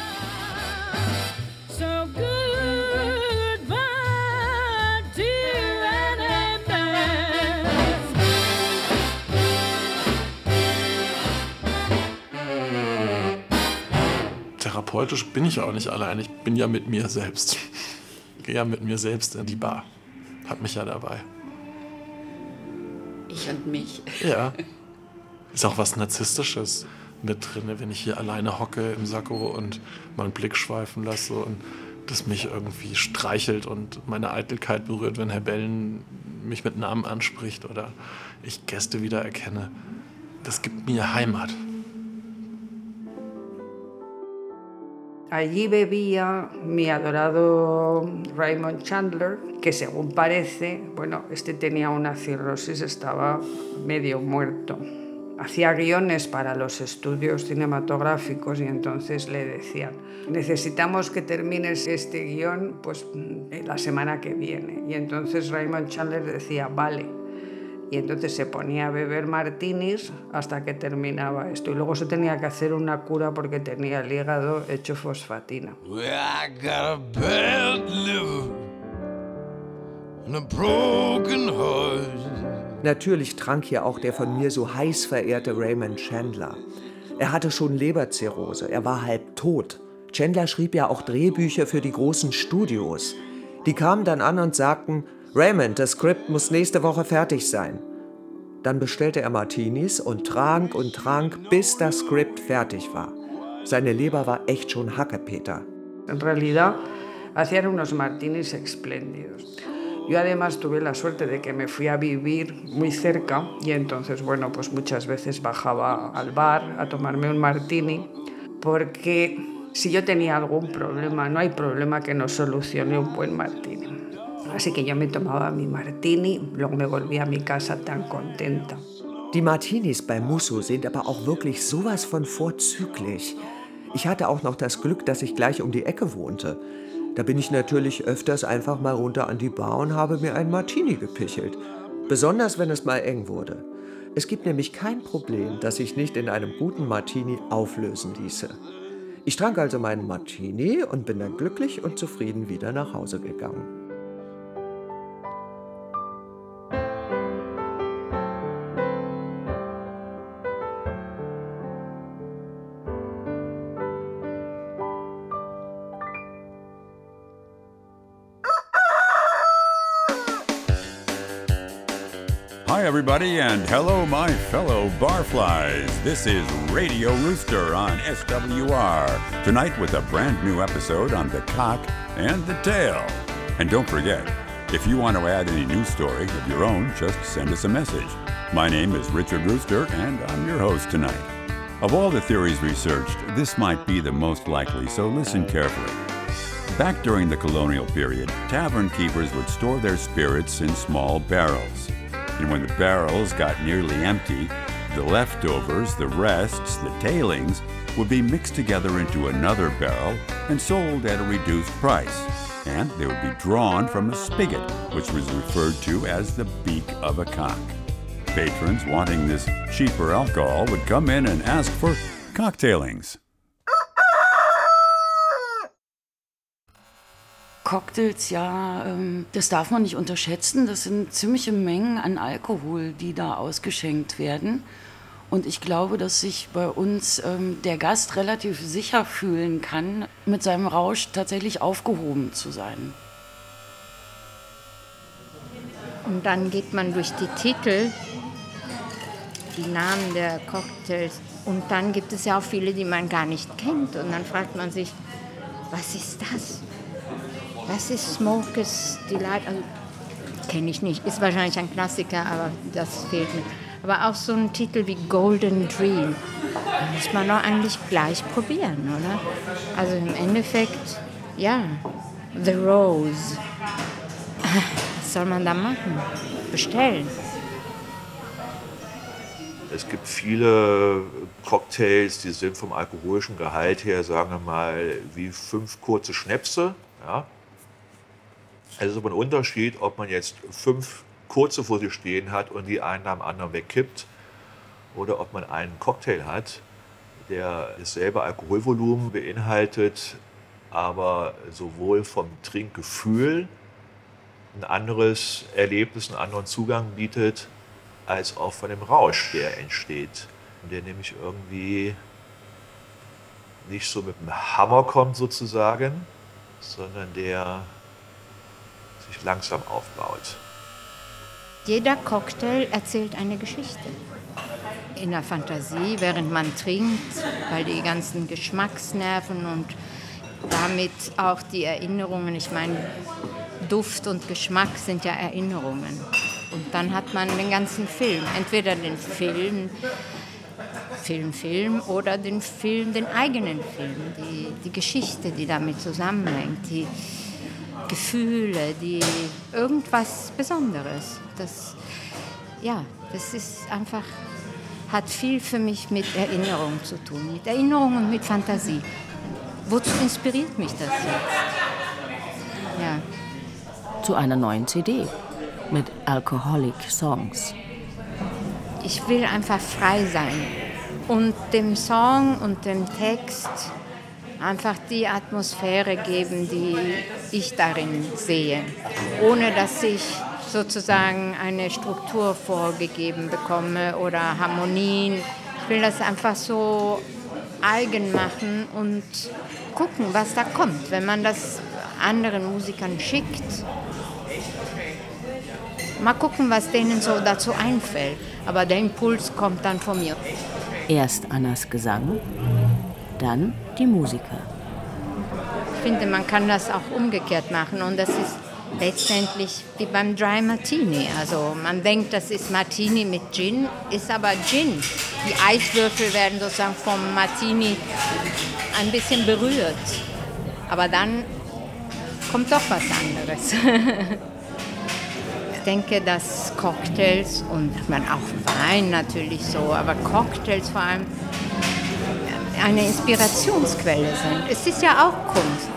[SPEAKER 8] Therapeutisch bin ich auch nicht allein. Ich bin ja mit mir selbst. Ich gehe ja mit mir selbst in die Bar. Hab mich ja dabei.
[SPEAKER 6] Ich und mich.
[SPEAKER 8] Ja. Ist auch was Narzisstisches mit drin, wenn ich hier alleine hocke im Sakko und meinen Blick schweifen lasse und das mich irgendwie streichelt und meine Eitelkeit berührt, wenn Herr Bellen mich mit Namen anspricht oder ich Gäste wiedererkenne. Das gibt mir Heimat.
[SPEAKER 14] Allí bebía mi adorado Raymond Chandler, que según parece, bueno, este tenía una cirrosis, estaba medio muerto. Hacía guiones para los estudios cinematográficos y entonces le decían, necesitamos que termines este guion pues, la semana que viene. Y entonces Raymond Chandler decía, vale. Y entonces se ponía a beber martinis hasta que terminaba esto. Y luego se tenía que hacer una cura porque tenía el hígado hecho fosfatina.
[SPEAKER 16] Well, I got a bad liver and a broken heart.
[SPEAKER 10] Natürlich trank hier auch der von mir so heiß verehrte Raymond Chandler. Er hatte schon Leberzirrhose, er war halb tot. Chandler schrieb ja auch Drehbücher für die großen Studios. Die kamen dann an und sagten, Raymond, das Skript muss nächste Woche fertig sein. Dann bestellte er Martinis und trank und trank, bis das Skript fertig war. Seine Leber war echt schon Hackepeter.
[SPEAKER 14] En realidad, hacían unos martinis espléndidos. Yo además tuve la suerte de que me fui a vivir muy cerca y entonces, bueno, pues muchas veces bajaba al bar a tomarme un martini porque si yo tenía algún problema, no hay problema que no solucione un buen martini. Así que yo me tomaba mi martini, luego me volvía a mi casa tan contenta.
[SPEAKER 10] Die Martinis bei Musso sind aber auch wirklich sowas von vorzüglich. Ich hatte auch noch das Glück, dass ich gleich um die Ecke wohnte. Da bin ich natürlich öfters einfach mal runter an die Bar und habe mir einen Martini gepichelt. Besonders wenn es mal eng wurde. Es gibt nämlich kein Problem, das sich nicht in einem guten Martini auflösen ließe. Ich trank also meinen Martini und bin dann glücklich und zufrieden wieder nach Hause gegangen.
[SPEAKER 2] Hi, everybody, and hello, my fellow barflies. This is Radio Rooster on SWR. Tonight, with a brand new episode on the cock and the tail. And don't forget, if you want to add any news story of your own, just send us a message. My name is Richard Rooster, and I'm your host tonight. Of all the theories researched, this might be the most likely, so listen carefully. Back during the colonial period, tavern keepers would store their spirits in small barrels. And when the barrels got nearly empty, the leftovers, the rests, the tailings, would be mixed together into another barrel and sold at a reduced price. And they would be drawn from a spigot, which was referred to as the beak of a cock. Patrons wanting this cheaper alcohol would come in and ask for cocktailings.
[SPEAKER 9] Cocktails, ja, ähm, das darf man nicht unterschätzen. Das sind ziemliche Mengen an Alkohol, die da ausgeschenkt werden. Und ich glaube, dass sich bei uns ähm, der Gast relativ sicher fühlen kann, mit seinem Rausch tatsächlich aufgehoben zu sein.
[SPEAKER 5] Und dann geht man durch die Titel, die Namen der Cocktails. Und dann gibt es ja auch viele, die man gar nicht kennt. Und dann fragt man sich, was ist das? Was ist Smokers Delight? Also, kenne ich nicht. Ist wahrscheinlich ein Klassiker, aber das fehlt mir. Aber auch so ein Titel wie Golden Dream muss man doch eigentlich gleich probieren, oder? Also im Endeffekt, ja, The Rose. Was soll man da machen? Bestellen.
[SPEAKER 12] Es gibt viele Cocktails, die sind vom alkoholischen Gehalt her, sagen wir mal, wie fünf kurze Schnäpse. Ja. Es ist aber ein Unterschied, ob man jetzt fünf kurze vor sich stehen hat und die einen am anderen wegkippt oder ob man einen Cocktail hat, der dasselbe Alkoholvolumen beinhaltet, aber sowohl vom Trinkgefühl ein anderes Erlebnis, einen anderen Zugang bietet, als auch von dem Rausch, der entsteht. Und der nämlich irgendwie nicht so mit dem Hammer kommt sozusagen, sondern der langsam aufbaut.
[SPEAKER 5] Jeder Cocktail erzählt eine Geschichte. In der Fantasie, während man trinkt, weil die ganzen Geschmacksnerven und damit auch die Erinnerungen, ich meine, Duft und Geschmack sind ja Erinnerungen. Und dann hat man den ganzen Film, entweder den Film, Film, Film oder den Film, den eigenen Film, die, die Geschichte, die damit zusammenhängt, die Gefühle, die irgendwas Besonderes. Das, ja, das ist einfach, hat viel für mich mit Erinnerung zu tun, mit Erinnerung und mit Fantasie. Wozu inspiriert mich das jetzt? Ja.
[SPEAKER 11] Zu einer neuen CD mit Alcoholic Songs.
[SPEAKER 5] Ich will einfach frei sein und dem Song und dem Text einfach die Atmosphäre geben, die ich darin sehe, ohne dass ich sozusagen eine Struktur vorgegeben bekomme oder Harmonien. Ich will das einfach so eigen machen und gucken, was da kommt, wenn man das anderen Musikern schickt. Mal gucken, was denen so dazu einfällt. Aber der Impuls kommt dann von mir.
[SPEAKER 11] Erst Annas Gesang, dann die Musiker.
[SPEAKER 5] Ich finde, man kann das auch umgekehrt machen und das ist letztendlich wie beim Dry Martini. Also man denkt, das ist Martini mit Gin, ist aber Gin. Die Eiswürfel werden sozusagen vom Martini ein bisschen berührt. Aber dann kommt doch was anderes. ich denke, dass Cocktails und meine auch Wein natürlich so, aber Cocktails vor allem eine Inspirationsquelle sind. Es ist ja auch Kunst.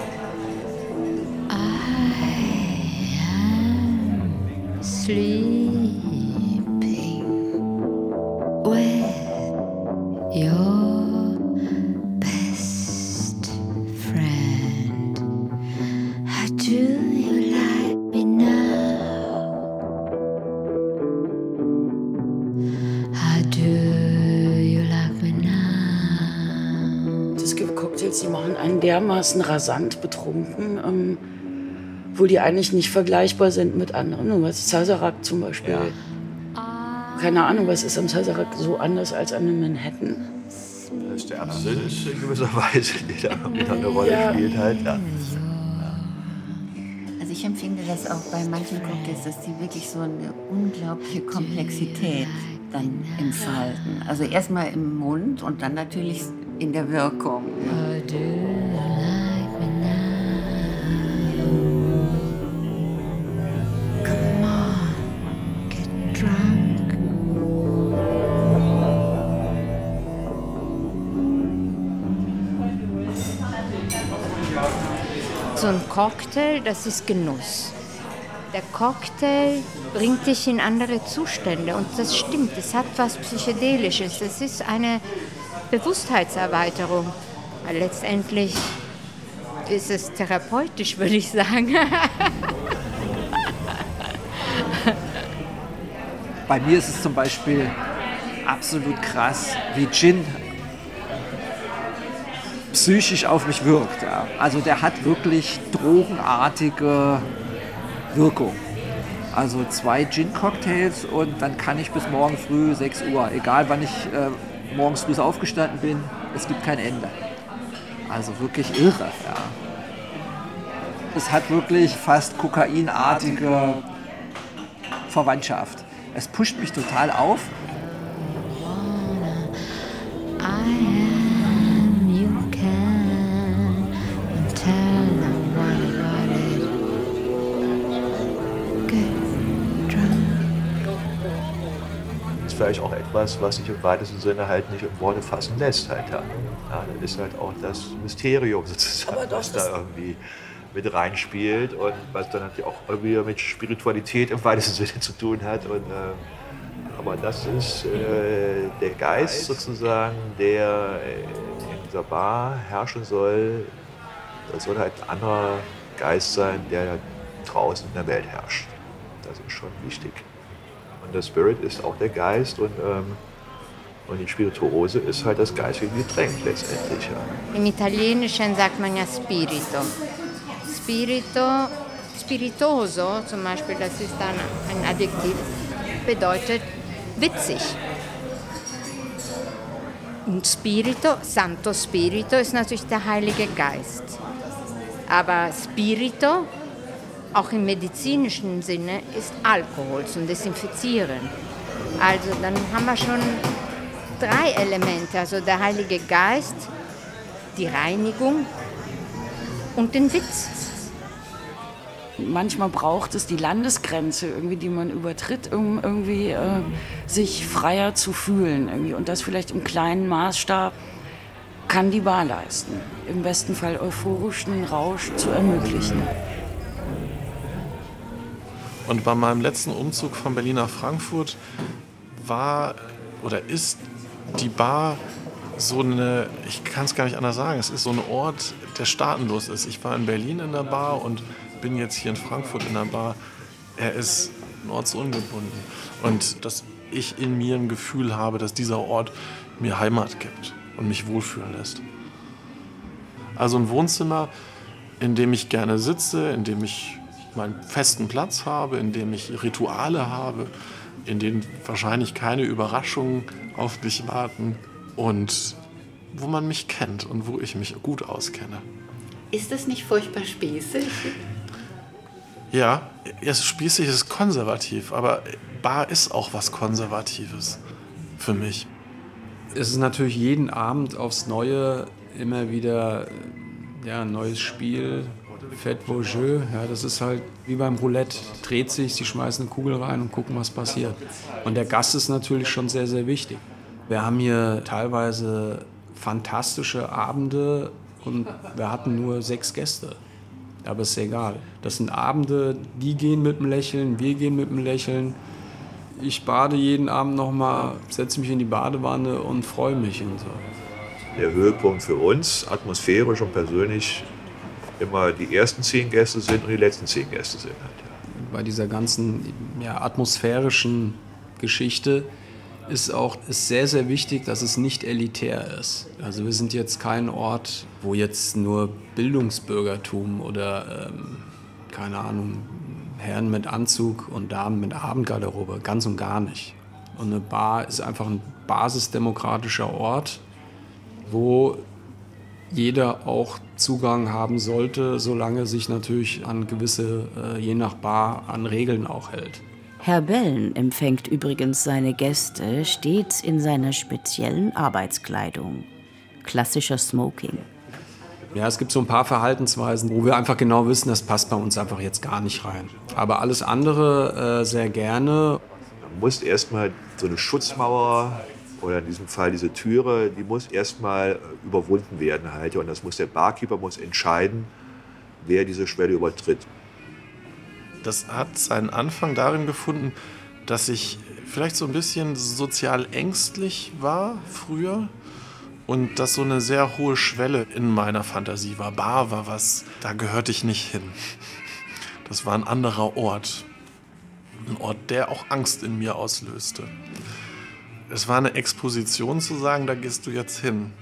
[SPEAKER 5] sleeping
[SPEAKER 9] dermaßen rasant betrunken. Ähm, obwohl die eigentlich nicht vergleichbar sind mit anderen. Was Sazerac zum Beispiel. Ja. Keine Ahnung, was ist am Sazerac so anders als an einem Manhattan?
[SPEAKER 12] Das ist der Absinth in gewisser Weise, der da eine Rolle ja. spielt halt. Ja.
[SPEAKER 6] Also ich empfinde das auch bei manchen Cocktails, dass die wirklich so eine unglaubliche Komplexität dann entfalten. Also erstmal im Mund und dann natürlich in der Wirkung.
[SPEAKER 5] Ein Cocktail, das ist Genuss. Der Cocktail bringt dich in andere Zustände und das stimmt, es hat was Psychedelisches, es ist eine Bewusstheitserweiterung. Letztendlich ist es therapeutisch, würde ich sagen.
[SPEAKER 4] Bei mir ist es zum Beispiel absolut krass, wie Gin psychisch auf mich wirkt. Ja. Also der hat wirklich drogenartige Wirkung. Also zwei Gin-Cocktails und dann kann ich bis morgen früh 6 Uhr, egal wann ich äh, morgens früh aufgestanden bin, es gibt kein Ende. Also wirklich irre. Ja. Es hat wirklich fast kokainartige Verwandtschaft. Es pusht mich total auf.
[SPEAKER 12] I vielleicht auch etwas, was sich im weitesten Sinne halt nicht in Worte fassen lässt. Halt, ja. Ja, das ist halt auch das Mysterium sozusagen, was da irgendwie mit reinspielt und was dann natürlich auch irgendwie mit Spiritualität im weitesten Sinne zu tun hat. Und, äh, aber das ist äh, der Geist sozusagen, der in dieser Bar herrschen soll. Das soll halt ein anderer Geist sein, der draußen in der Welt herrscht. Das ist schon wichtig. Und der Spirit ist auch der Geist und, ähm, und die Spirituose ist halt das geistige Getränk letztendlich. Ja.
[SPEAKER 5] Im Italienischen sagt man ja Spirito. Spirito, spiritoso zum Beispiel, das ist dann ein Adjektiv, bedeutet witzig. Und Spirito, Santo Spirito, ist natürlich der Heilige Geist. Aber Spirito, auch im medizinischen Sinne, ist Alkohol zum Desinfizieren. Also dann haben wir schon drei Elemente, also der Heilige Geist, die Reinigung und den Witz.
[SPEAKER 9] Manchmal braucht es die Landesgrenze, irgendwie, die man übertritt, um irgendwie äh, sich freier zu fühlen. Irgendwie. Und das vielleicht im kleinen Maßstab kann die Bar leisten. Im besten Fall euphorischen Rausch zu ermöglichen.
[SPEAKER 8] Und bei meinem letzten Umzug von Berlin nach Frankfurt war oder ist die Bar so eine, ich kann es gar nicht anders sagen, es ist so ein Ort, der staatenlos ist. Ich war in Berlin in der Bar und bin jetzt hier in Frankfurt in der Bar. Er ist ortsungebunden. Und dass ich in mir ein Gefühl habe, dass dieser Ort mir Heimat gibt und mich wohlfühlen lässt. Also ein Wohnzimmer, in dem ich gerne sitze, in dem ich meinen festen Platz habe, in dem ich Rituale habe, in denen wahrscheinlich keine Überraschungen auf mich warten und wo man mich kennt und wo ich mich gut auskenne.
[SPEAKER 6] Ist das nicht furchtbar spießig?
[SPEAKER 8] Ja, es ist spießig, es ist konservativ, aber Bar ist auch was Konservatives für mich.
[SPEAKER 7] Es ist natürlich jeden Abend aufs Neue immer wieder ja, ein neues Spiel. Faites vos jeux, ja, das ist halt wie beim Roulette. Dreht sich, sie schmeißen eine Kugel rein und gucken, was passiert. Und der Gast ist natürlich schon sehr, sehr wichtig. Wir haben hier teilweise fantastische Abende und wir hatten nur sechs Gäste. Aber ist egal. Das sind Abende, die gehen mit dem Lächeln, wir gehen mit dem Lächeln. Ich bade jeden Abend nochmal, setze mich in die Badewanne und freue mich und so.
[SPEAKER 12] Der Höhepunkt für uns, atmosphärisch und persönlich, immer die ersten zehn Gäste sind und die letzten zehn Gäste sind. Halt, ja.
[SPEAKER 7] Bei dieser ganzen ja, atmosphärischen Geschichte ist auch ist sehr, sehr wichtig, dass es nicht elitär ist. Also wir sind jetzt kein Ort, wo jetzt nur Bildungsbürgertum oder, ähm, keine Ahnung, Herren mit Anzug und Damen mit Abendgarderobe, ganz und gar nicht. Und eine Bar ist einfach ein basisdemokratischer Ort, wo jeder auch Zugang haben sollte, solange sich natürlich an gewisse, äh, je nach Bar, an Regeln auch hält.
[SPEAKER 11] Herr Bellen empfängt übrigens seine Gäste stets in seiner speziellen Arbeitskleidung. Klassischer Smoking.
[SPEAKER 7] Ja, es gibt so ein paar Verhaltensweisen, wo wir einfach genau wissen, das passt bei uns einfach jetzt gar nicht rein. Aber alles andere äh, sehr gerne.
[SPEAKER 12] Man muss erstmal so eine Schutzmauer oder in diesem Fall diese Türe, die muss erstmal überwunden werden halt. Und das muss der Barkeeper muss entscheiden, wer diese Schwelle übertritt.
[SPEAKER 8] Das hat seinen Anfang darin gefunden, dass ich vielleicht so ein bisschen sozial ängstlich war früher und dass so eine sehr hohe Schwelle in meiner Fantasie war. Bar war was, da gehörte ich nicht hin. Das war ein anderer Ort. Ein Ort, der auch Angst in mir auslöste. Es war eine Exposition zu sagen, da gehst du jetzt hin.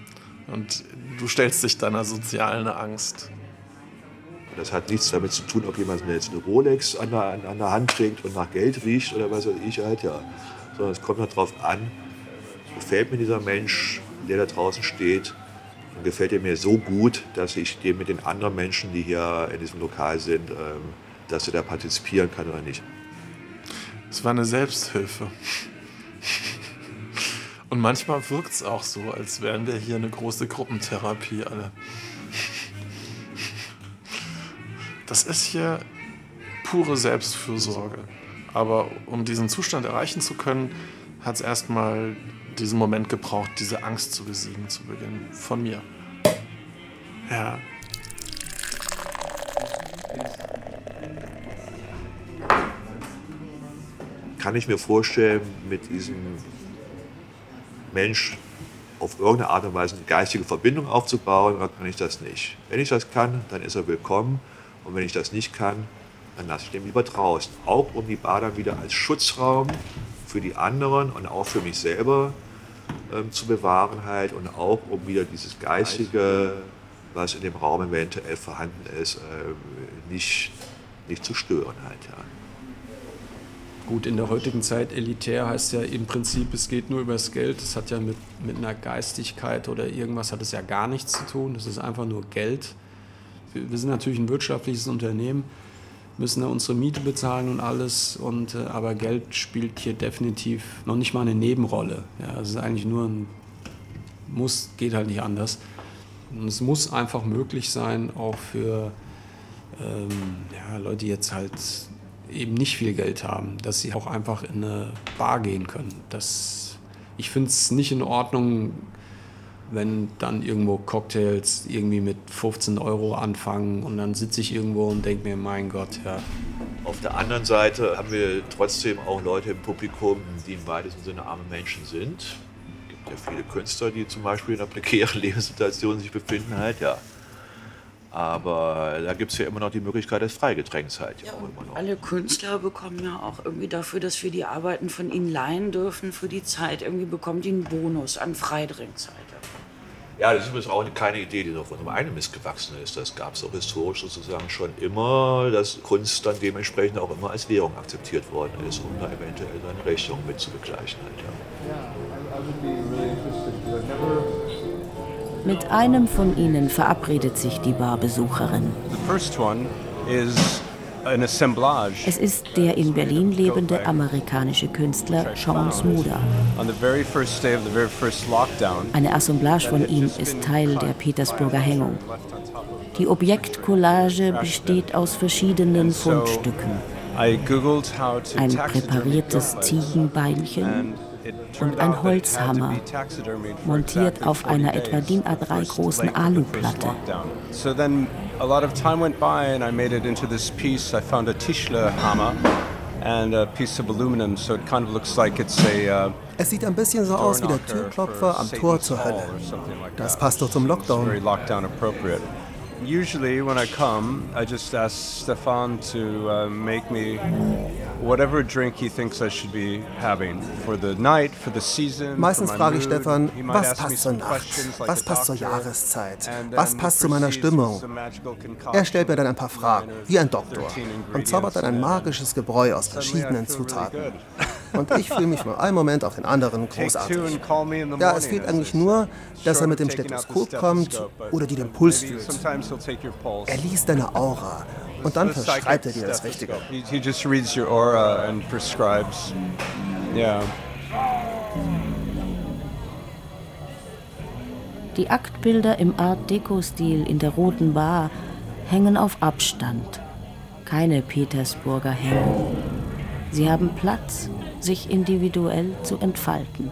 [SPEAKER 8] Und du stellst dich deiner sozialen Angst.
[SPEAKER 12] Das hat nichts damit zu tun, ob jemand jetzt eine Rolex an der, an der Hand trägt und nach Geld riecht oder was weiß ich halt, ja. Sondern es kommt darauf an, gefällt mir dieser Mensch, der da draußen steht, und gefällt er mir so gut, dass ich dem mit den anderen Menschen, die hier in diesem Lokal sind, ähm, dass er da partizipieren kann oder nicht.
[SPEAKER 8] Es war eine Selbsthilfe. Und manchmal wirkt es auch so, als wären wir hier eine große Gruppentherapie alle. Das ist hier pure Selbstfürsorge. Aber um diesen Zustand erreichen zu können, hat es erstmal diesen Moment gebraucht, diese Angst zu besiegen zu Beginn von mir. Ja.
[SPEAKER 12] Kann ich mir vorstellen, mit diesem Mensch auf irgendeine Art und Weise eine geistige Verbindung aufzubauen, oder kann ich das nicht? Wenn ich das kann, dann ist er willkommen. Und wenn ich das nicht kann, dann lasse ich den lieber draußen. Auch um die Bar dann wieder als Schutzraum für die anderen und auch für mich selber ähm, zu bewahren halt und auch um wieder dieses Geistige, was in dem Raum eventuell vorhanden ist, äh, nicht, nicht zu stören halt. Ja.
[SPEAKER 7] Gut, in der heutigen Zeit elitär heißt ja im Prinzip, es geht nur übers Geld. Das hat ja mit, mit einer Geistigkeit oder irgendwas hat es ja gar nichts zu tun. Das ist einfach nur Geld. Wir, wir sind natürlich ein wirtschaftliches Unternehmen, müssen da unsere Miete bezahlen und alles. Und, äh, aber Geld spielt hier definitiv noch nicht mal eine Nebenrolle. Ja, es ist eigentlich nur ein Muss, geht halt nicht anders. Und es muss einfach möglich sein, auch für ähm, ja, Leute, die jetzt halt eben nicht viel Geld haben, dass sie auch einfach in eine Bar gehen können. Das, ich finde es nicht in Ordnung, wenn dann irgendwo Cocktails irgendwie mit 15 Euro anfangen und dann sitze ich irgendwo und denke mir, mein Gott, ja.
[SPEAKER 12] Auf der anderen Seite haben wir trotzdem auch Leute im Publikum, die im weitesten Sinne arme Menschen sind. Es gibt ja viele Künstler, die zum Beispiel in einer prekären Lebenssituation sich befinden, halt, ja. Aber da gibt es ja immer noch die Möglichkeit des Freigetränks halt. Ja,
[SPEAKER 9] Alle Künstler bekommen ja auch irgendwie dafür, dass wir die Arbeiten von ihnen leihen dürfen für die Zeit. Irgendwie bekommen die einen Bonus an Freidrinkzeit.
[SPEAKER 12] Ja, das ist übrigens auch keine Idee, die noch von einem einen missgewachsen ist. Das gab es auch historisch sozusagen schon immer, dass Kunst dann dementsprechend auch immer als Währung akzeptiert worden ist, um da eventuell seine Rechnung mit zu begleichen. Halt, ja.
[SPEAKER 11] Mit einem von ihnen verabredet sich die Barbesucherin. Es ist der in Berlin lebende amerikanische Künstler Sean Smuda. Eine Assemblage von ihm ist Teil der Petersburger Hängung. Die Objektcollage besteht aus verschiedenen Fundstücken. Ein präpariertes Ziegenbeinchen, und ein Holzhammer, montiert auf einer etwa DIN A3 großen Aluplatte. So then a lot of time went by and I made it into this piece. I found a Tischler hammer and a piece of aluminum, so it kind of looks like it's a uh,
[SPEAKER 17] es sieht ein bisschen so aus wie der Türklopfer am Tor zur Hölle. Das passt doch zum Lockdown.
[SPEAKER 18] Usually, when I come, I just ask Stefan to uh, make me whatever drink he thinks I should be having for the night, for the season.
[SPEAKER 17] Meistens frage ich Stefan, was passt zur Nacht, was passt zur Jahreszeit, was passt zu meiner Stimmung. Er stellt mir dann ein paar Fragen, wie ein Doktor, und zaubert dann ein magisches Gebräu aus verschiedenen Zutaten. Und ich fühle mich von einem Moment auf den anderen großartig. Ja, es fehlt eigentlich nur, dass er mit dem Stethoskop kommt oder dir den Puls fühlt. Er liest deine Aura und dann verschreibt er dir das Richtige.
[SPEAKER 18] He just reads your aura and prescribes. Yeah.
[SPEAKER 11] Die Aktbilder im Art Deco-Stil in der Roten Bar hängen auf Abstand. Keine Petersburger Hängung. Sie haben Platz, sich individuell zu entfalten.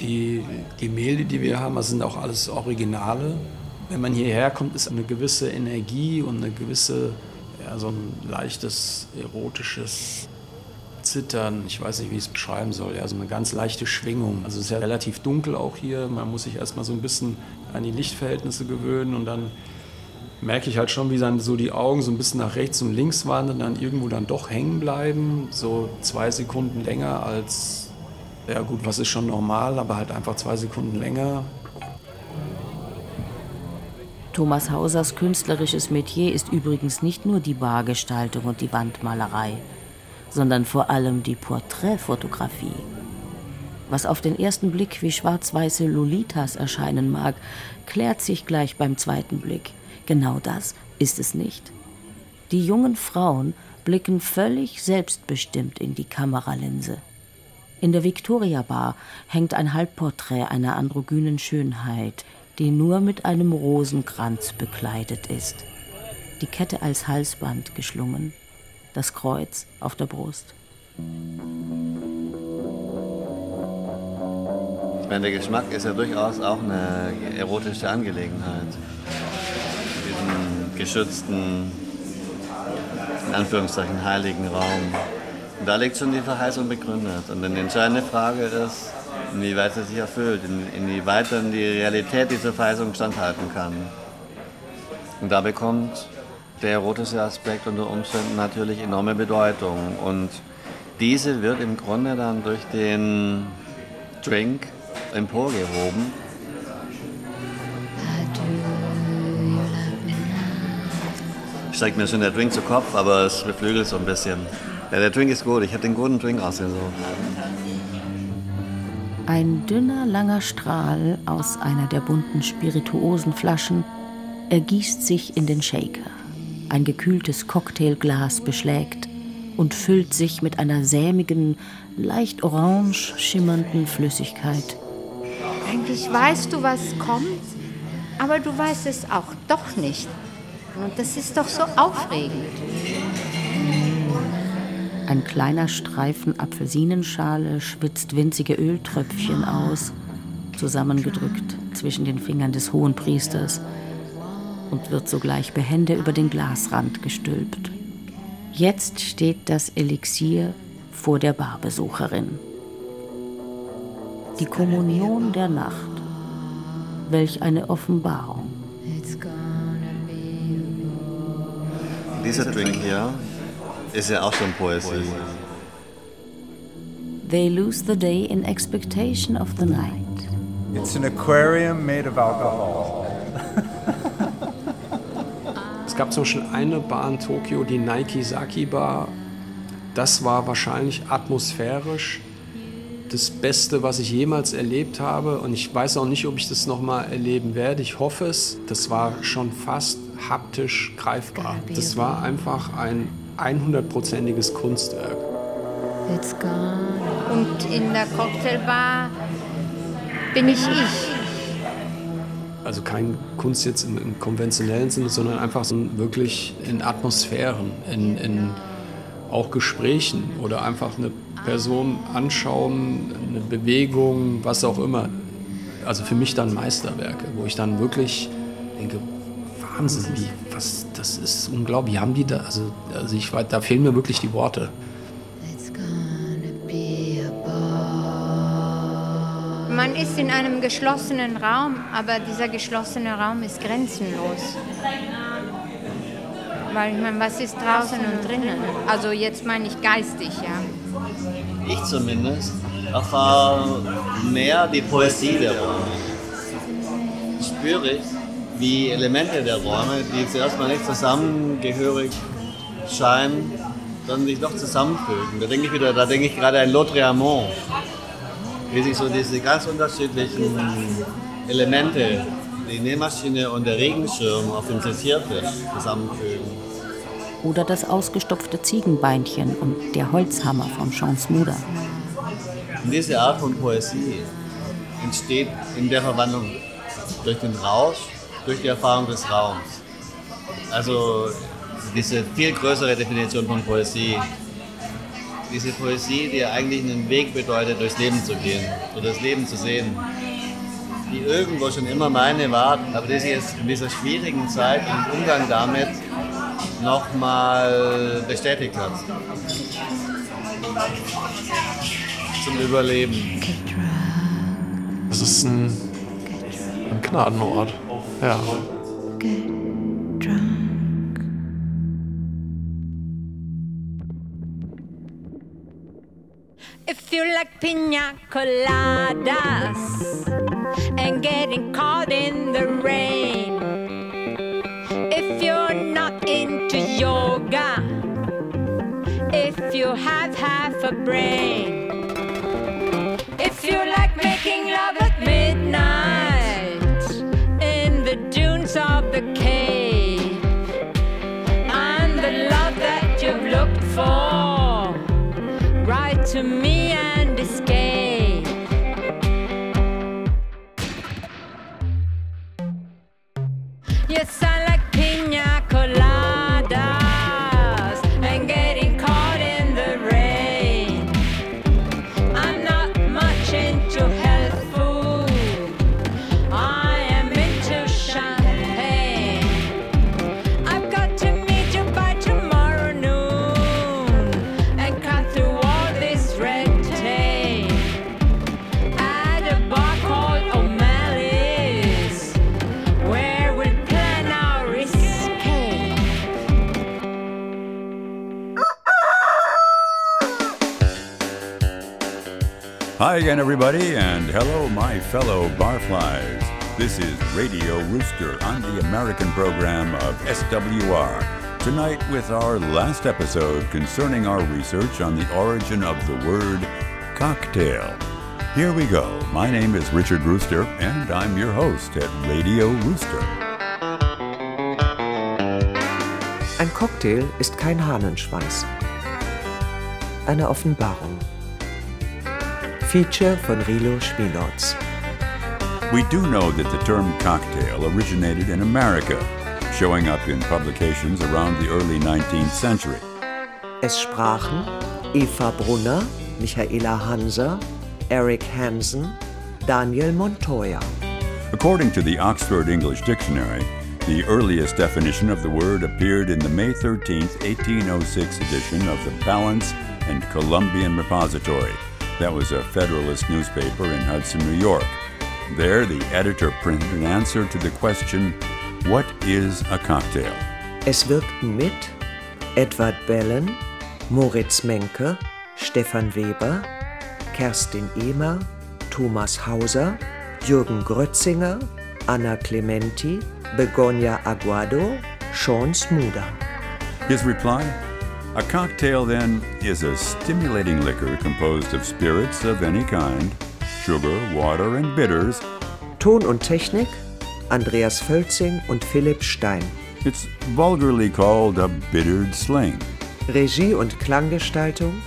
[SPEAKER 7] Die Gemälde, die wir haben, sind auch alles Originale. Wenn man hierher kommt, ist eine gewisse Energie und eine gewisse, ja, so ein leichtes erotisches Zittern. Ich weiß nicht, wie ich es beschreiben soll. Ja, so eine ganz leichte Schwingung. Also es ist ja relativ dunkel auch hier. Man muss sich erstmal so ein bisschen an die Lichtverhältnisse gewöhnen und dann merke ich halt schon, wie dann so die Augen so ein bisschen nach rechts und links wandern, dann irgendwo dann doch hängen bleiben. So zwei Sekunden länger als, ja gut, was ist schon normal, aber halt einfach zwei Sekunden länger.
[SPEAKER 11] Thomas Hausers künstlerisches Metier ist übrigens nicht nur die Bargestaltung und die Wandmalerei, sondern vor allem die Porträtfotografie. Was auf den ersten Blick wie schwarz-weiße Lolitas erscheinen mag, klärt sich gleich beim zweiten Blick. Genau das ist es nicht. Die jungen Frauen blicken völlig selbstbestimmt in die Kameralinse. In der Victoria Bar hängt ein Halbporträt einer androgynen Schönheit, die nur mit einem Rosenkranz bekleidet ist. Die Kette als Halsband geschlungen, das Kreuz auf der Brust.
[SPEAKER 3] meine, der Geschmack ist ja durchaus auch eine erotische Angelegenheit. Geschützten, in Anführungszeichen, heiligen Raum. Und da liegt schon die Verheißung begründet. Und die entscheidende Frage ist, inwieweit sie sich erfüllt, inwieweit dann die Realität dieser Verheißung standhalten kann. Und da bekommt der erotische Aspekt unter Umständen natürlich enorme Bedeutung. Und diese wird im Grunde dann durch den Drink emporgehoben. Steigt mir schon der Drink zu Kopf, aber es beflügelt so ein bisschen. Ja, der Drink ist gut. Ich habe den guten Drink ausgesucht.
[SPEAKER 11] Ein dünner, langer Strahl aus einer der bunten Spirituosenflaschen ergießt sich in den Shaker. Ein gekühltes Cocktailglas beschlägt und füllt sich mit einer sämigen, leicht orange schimmernden Flüssigkeit.
[SPEAKER 5] Eigentlich weißt du, was kommt, aber du weißt es auch doch nicht. Und das ist doch so aufregend.
[SPEAKER 11] Ein kleiner Streifen Apfelsinenschale schwitzt winzige Öltröpfchen aus, zusammengedrückt zwischen den Fingern des Hohenpriesters und wird sogleich behende über den Glasrand gestülpt. Jetzt steht das Elixier vor der Barbesucherin. Die Kommunion der Nacht. Welch eine Offenbarung.
[SPEAKER 3] Dieser Drink hier ist ja auch schon Poesie.
[SPEAKER 11] They lose the day in expectation of the night.
[SPEAKER 18] It's an aquarium made of alcohol.
[SPEAKER 7] Es gab zum Beispiel eine Bar in Tokio, die Nike Saki Bar. Das war wahrscheinlich atmosphärisch das Beste, was ich jemals erlebt habe. Und ich weiß auch nicht, ob ich das nochmal erleben werde. Ich hoffe es. Das war schon fast haptisch greifbar. Das war einfach ein 100-prozentiges Kunstwerk.
[SPEAKER 5] Und in der Cocktailbar bin ich ich.
[SPEAKER 7] Also kein Kunst jetzt im, im konventionellen Sinne, sondern einfach so wirklich in Atmosphären, in, in auch Gesprächen oder einfach eine Person anschauen, eine Bewegung, was auch immer. Also für mich dann Meisterwerke, wo ich dann wirklich denke, Wahnsinn, wie, was, das ist unglaublich. Haben die da, also, also ich, da fehlen mir wirklich die Worte.
[SPEAKER 5] Man ist in einem geschlossenen Raum, aber dieser geschlossene Raum ist grenzenlos. Weil ich meine, was ist draußen und drinnen? Also jetzt meine ich geistig, ja.
[SPEAKER 3] Ich zumindest erfahre mehr die Poesie der Räume. Spüre ich, wie Elemente der Räume, die zuerst mal nicht zusammengehörig scheinen, dann sich doch zusammenfügen. Da denke ich wieder, da denke ich gerade an Lautréamont, wie sich so diese ganz unterschiedlichen Elemente, die Nähmaschine und der Regenschirm auf dem Zitiertisch zusammenfügen.
[SPEAKER 11] Oder das ausgestopfte Ziegenbeinchen und der Holzhammer Smuda.
[SPEAKER 3] Und diese Art von Poesie entsteht in der Verwandlung durch den Rausch, durch die Erfahrung des Raums. Also diese viel größere Definition von Poesie. Diese Poesie, die eigentlich einen Weg bedeutet, durchs Leben zu gehen oder das Leben zu sehen. Die irgendwo schon immer meine war, aber die sich jetzt in dieser schwierigen Zeit im Umgang damit nochmal bestätigt hat. Zum Überleben.
[SPEAKER 8] Das ist ein, ein Gnadenort. Ja.
[SPEAKER 15] If you like pina coladas and getting caught in the rain, if you're not into yoga, if you have half a brain, if you like to me
[SPEAKER 2] everybody, and hello, my fellow barflies. This is Radio Rooster on the American program of SWR. Tonight, with our last episode concerning our research on the origin of the word cocktail. Here we go. My name is Richard Rooster, and I'm your host at Radio Rooster.
[SPEAKER 10] Ein Cocktail ist kein Hahnenschwanz. Eine Offenbarung. Feature von Rilo.
[SPEAKER 2] We do know that the term cocktail originated in America, showing up in publications around the early 19th century.
[SPEAKER 10] Es sprachen Eva Brunner, Michaela Hanser, Eric Hansen, Daniel Montoya.
[SPEAKER 2] According to the Oxford English Dictionary, the earliest definition of the word appeared in the May 13, 1806 edition of the Balance and Columbian Repository. That was a Federalist newspaper in Hudson, New York. There, the editor printed an answer to the question, What is a cocktail?
[SPEAKER 10] Es wirkten mit Edward Bellen, Moritz Menke, Stefan Weber, Kerstin Ehmer, Thomas Hauser, Jürgen Grötzinger, Anna Clementi, Begonia Aguado, Sean Smuda.
[SPEAKER 2] His reply? A cocktail, then, is a stimulating liquor composed of spirits of any kind, sugar, water, and bitters.
[SPEAKER 10] Ton und Technik Andreas Völzing und Philipp Stein.
[SPEAKER 2] It's vulgarly called a bittered sling.
[SPEAKER 10] Regie und Klanggestaltung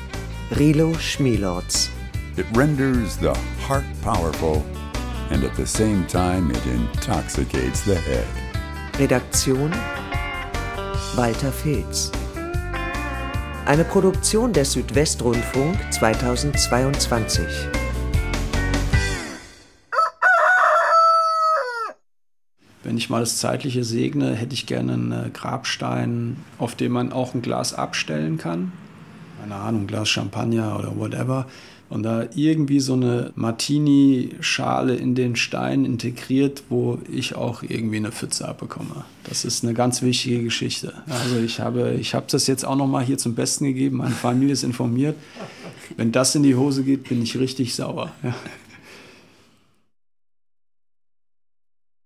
[SPEAKER 10] Rilo Schmilorz.
[SPEAKER 2] It renders the heart powerful, and at the same time, it intoxicates the head.
[SPEAKER 10] Redaktion Walter Filz. Eine Produktion des Südwestrundfunk 2022.
[SPEAKER 7] Wenn ich mal das Zeitliche segne, hätte ich gerne einen Grabstein, auf dem man auch ein Glas abstellen kann. Keine Ahnung, ein Glas Champagner oder whatever. Und da irgendwie so eine Martini-Schale in den Stein integriert, wo ich auch irgendwie eine Pfütze abbekomme. Das ist eine ganz wichtige Geschichte. Also ich habe, ich habe das jetzt auch noch mal hier zum Besten gegeben. Meine Familie ist informiert. Wenn das in die Hose geht, bin ich richtig sauer. Ja.